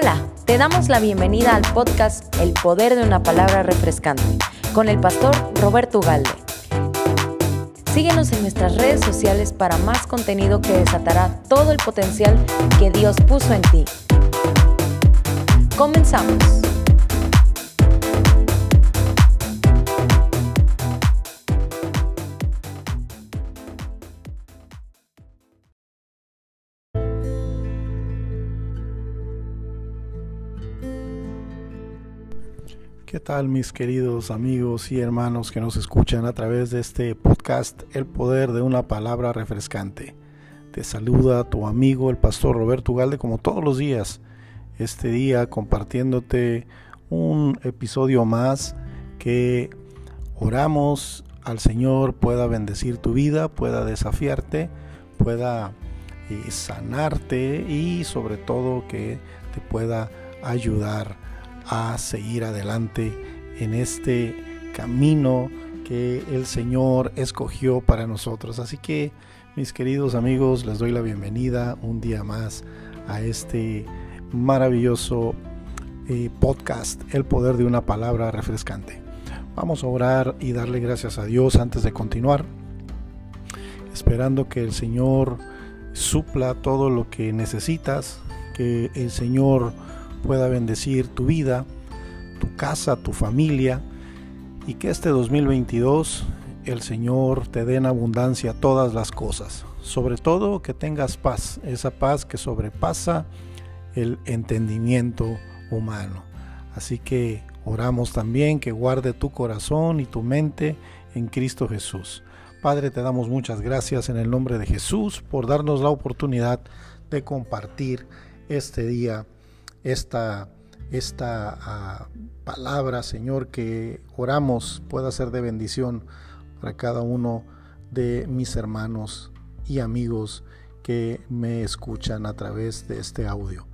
Hola, te damos la bienvenida al podcast El Poder de una Palabra Refrescante con el pastor Roberto Ugalde. Síguenos en nuestras redes sociales para más contenido que desatará todo el potencial que Dios puso en ti. Comenzamos. ¿Qué tal mis queridos amigos y hermanos que nos escuchan a través de este podcast El Poder de una Palabra Refrescante? Te saluda tu amigo el pastor Roberto Ugalde como todos los días, este día compartiéndote un episodio más que oramos al Señor pueda bendecir tu vida, pueda desafiarte, pueda eh, sanarte y sobre todo que te pueda ayudar a seguir adelante en este camino que el Señor escogió para nosotros. Así que, mis queridos amigos, les doy la bienvenida un día más a este maravilloso eh, podcast, El Poder de una Palabra Refrescante. Vamos a orar y darle gracias a Dios antes de continuar, esperando que el Señor supla todo lo que necesitas, que el Señor pueda bendecir tu vida, tu casa, tu familia y que este 2022 el Señor te dé en abundancia todas las cosas. Sobre todo que tengas paz, esa paz que sobrepasa el entendimiento humano. Así que oramos también que guarde tu corazón y tu mente en Cristo Jesús. Padre, te damos muchas gracias en el nombre de Jesús por darnos la oportunidad de compartir este día esta, esta ah, palabra, Señor, que oramos pueda ser de bendición para cada uno de mis hermanos y amigos que me escuchan a través de este audio.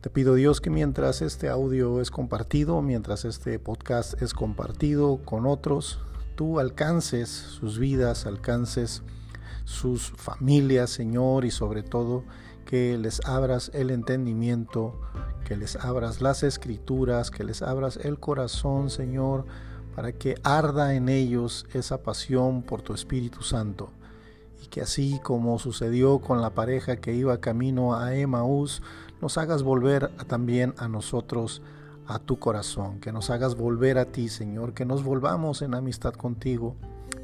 Te pido Dios que mientras este audio es compartido, mientras este podcast es compartido con otros, tú alcances sus vidas, alcances sus familias, Señor, y sobre todo que les abras el entendimiento, que les abras las escrituras, que les abras el corazón, Señor, para que arda en ellos esa pasión por tu Espíritu Santo. Y que así como sucedió con la pareja que iba camino a Emaús, nos hagas volver también a nosotros a tu corazón, que nos hagas volver a ti, Señor, que nos volvamos en amistad contigo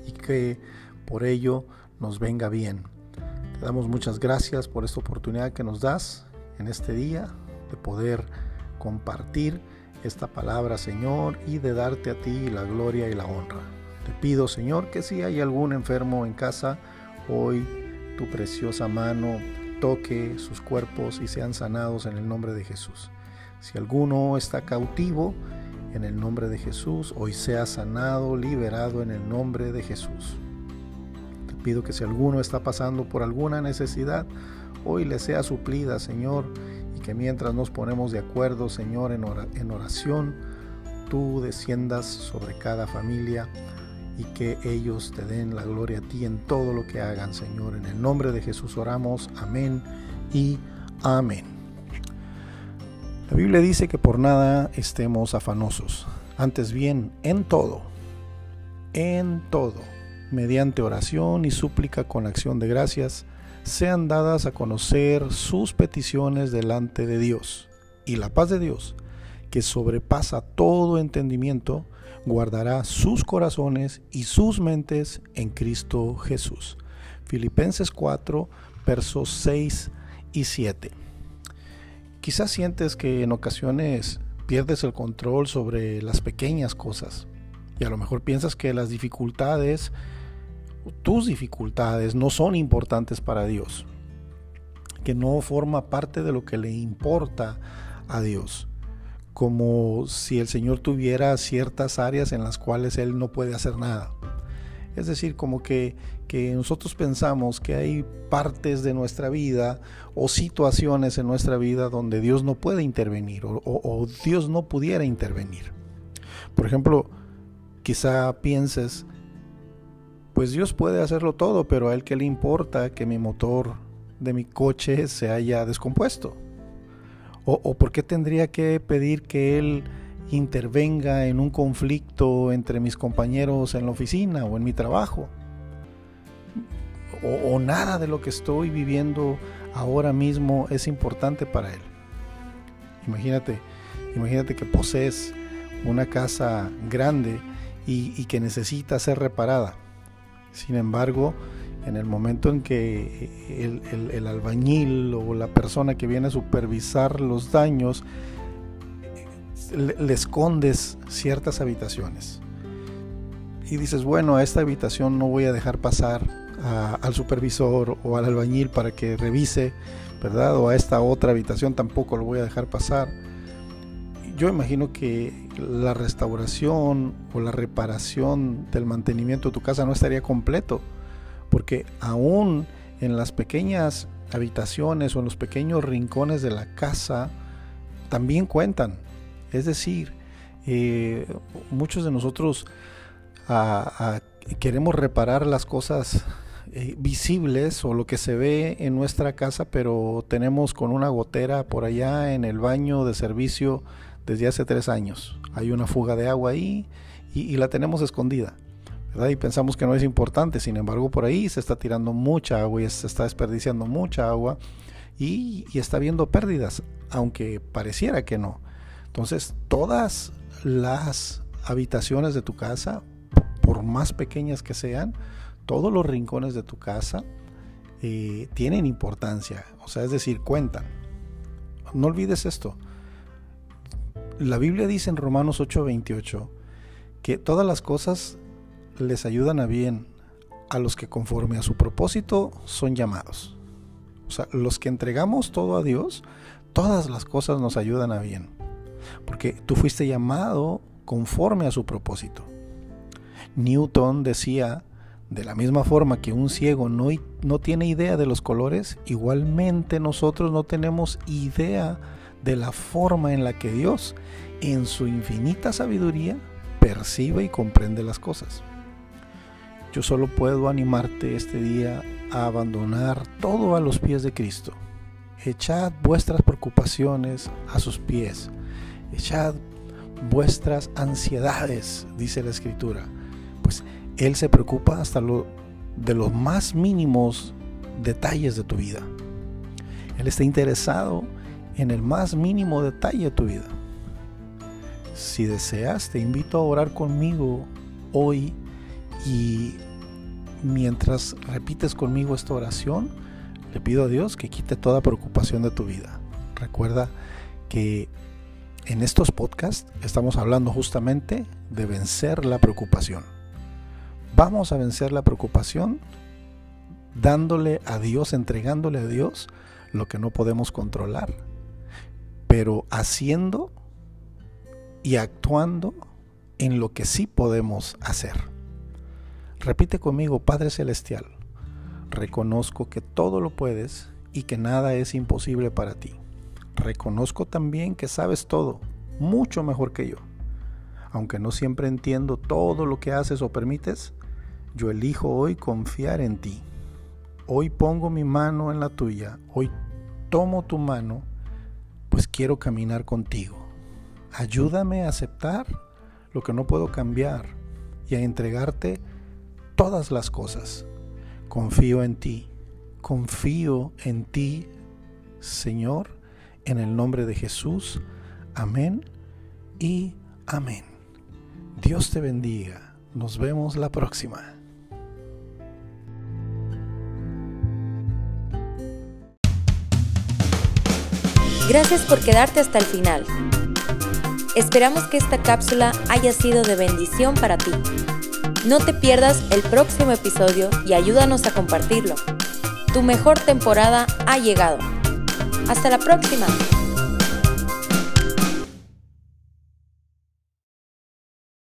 y que por ello nos venga bien. Te damos muchas gracias por esta oportunidad que nos das en este día de poder compartir esta palabra, Señor, y de darte a ti la gloria y la honra. Te pido, Señor, que si hay algún enfermo en casa, hoy tu preciosa mano toque sus cuerpos y sean sanados en el nombre de Jesús. Si alguno está cautivo, en el nombre de Jesús, hoy sea sanado, liberado en el nombre de Jesús pido que si alguno está pasando por alguna necesidad, hoy le sea suplida, Señor, y que mientras nos ponemos de acuerdo, Señor, en oración, tú desciendas sobre cada familia y que ellos te den la gloria a ti en todo lo que hagan, Señor. En el nombre de Jesús oramos, amén y amén. La Biblia dice que por nada estemos afanosos, antes bien, en todo, en todo mediante oración y súplica con acción de gracias, sean dadas a conocer sus peticiones delante de Dios. Y la paz de Dios, que sobrepasa todo entendimiento, guardará sus corazones y sus mentes en Cristo Jesús. Filipenses 4, versos 6 y 7. Quizás sientes que en ocasiones pierdes el control sobre las pequeñas cosas y a lo mejor piensas que las dificultades tus dificultades no son importantes para Dios, que no forma parte de lo que le importa a Dios, como si el Señor tuviera ciertas áreas en las cuales Él no puede hacer nada. Es decir, como que, que nosotros pensamos que hay partes de nuestra vida o situaciones en nuestra vida donde Dios no puede intervenir o, o Dios no pudiera intervenir. Por ejemplo, quizá pienses pues Dios puede hacerlo todo, pero a Él que le importa que mi motor de mi coche se haya descompuesto. ¿O, por qué tendría que pedir que Él intervenga en un conflicto entre mis compañeros en la oficina o en mi trabajo? O, o nada de lo que estoy viviendo ahora mismo es importante para Él. Imagínate, imagínate que posees una casa grande y, que necesita ser reparada. Sin embargo, en el momento en que el, albañil o la persona que viene a supervisar los daños le, escondes ciertas habitaciones y dices, bueno, a esta habitación no voy a dejar pasar al supervisor o al albañil para que revise, ¿verdad? O a esta otra habitación tampoco lo voy a dejar pasar yo imagino que la restauración o la reparación del mantenimiento de tu casa no estaría completo, porque aún en las pequeñas habitaciones o en los pequeños rincones de la casa también cuentan. Es decir, eh, muchos de nosotros queremos reparar las cosas eh, visibles o lo que se ve en nuestra casa, pero tenemos con una gotera por allá en el baño de servicio desde hace tres años. Hay una fuga de agua ahí y, la tenemos escondida. ¿verdad? Y pensamos que no es importante, sin embargo por ahí se está tirando mucha agua y se está desperdiciando mucha agua y, está habiendo pérdidas, aunque pareciera que no. Entonces todas las habitaciones de tu casa, por más pequeñas que sean, todos los rincones de tu casa eh, tienen importancia, o sea, es decir, cuentan. No olvides esto, la Biblia dice en Romanos 8:28 que todas las cosas les ayudan a bien a los que conforme a su propósito son llamados. O sea, los que entregamos todo a Dios, todas las cosas nos ayudan a bien. Porque tú fuiste llamado conforme a su propósito. Newton decía, de la misma forma que un ciego no, no tiene idea de los colores, igualmente nosotros no tenemos idea de la forma en la que Dios, en su infinita sabiduría, percibe y comprende las cosas. Yo solo puedo animarte este día a abandonar todo a los pies de Cristo. Echad vuestras preocupaciones a sus pies. Echad vuestras ansiedades, dice la Escritura. Pues Él se preocupa hasta lo, de los más mínimos detalles de tu vida. Él está interesado en el más mínimo detalle de tu vida. Si deseas, te invito a orar conmigo hoy y mientras repites conmigo esta oración, le pido a Dios que quite toda preocupación de tu vida. Recuerda que en estos podcasts estamos hablando justamente de vencer la preocupación. Vamos a vencer la preocupación dándole a Dios, entregándole a Dios lo que no podemos controlar pero haciendo y actuando en lo que sí podemos hacer. Repite conmigo, Padre Celestial, reconozco que todo lo puedes y que nada es imposible para ti. Reconozco también que sabes todo, mucho mejor que yo. Aunque no siempre entiendo todo lo que haces o permites, yo elijo hoy confiar en ti. Hoy pongo mi mano en la tuya, hoy tomo tu mano pues quiero caminar contigo. Ayúdame a aceptar lo que no puedo cambiar y a entregarte todas las cosas. Confío en ti, confío en ti, Señor, en el nombre de Jesús. Amén y amén. Dios te bendiga. Nos vemos la próxima. Gracias por quedarte hasta el final. Esperamos que esta cápsula haya sido de bendición para ti. No te pierdas el próximo episodio y ayúdanos a compartirlo. Tu mejor temporada ha llegado. Hasta la próxima.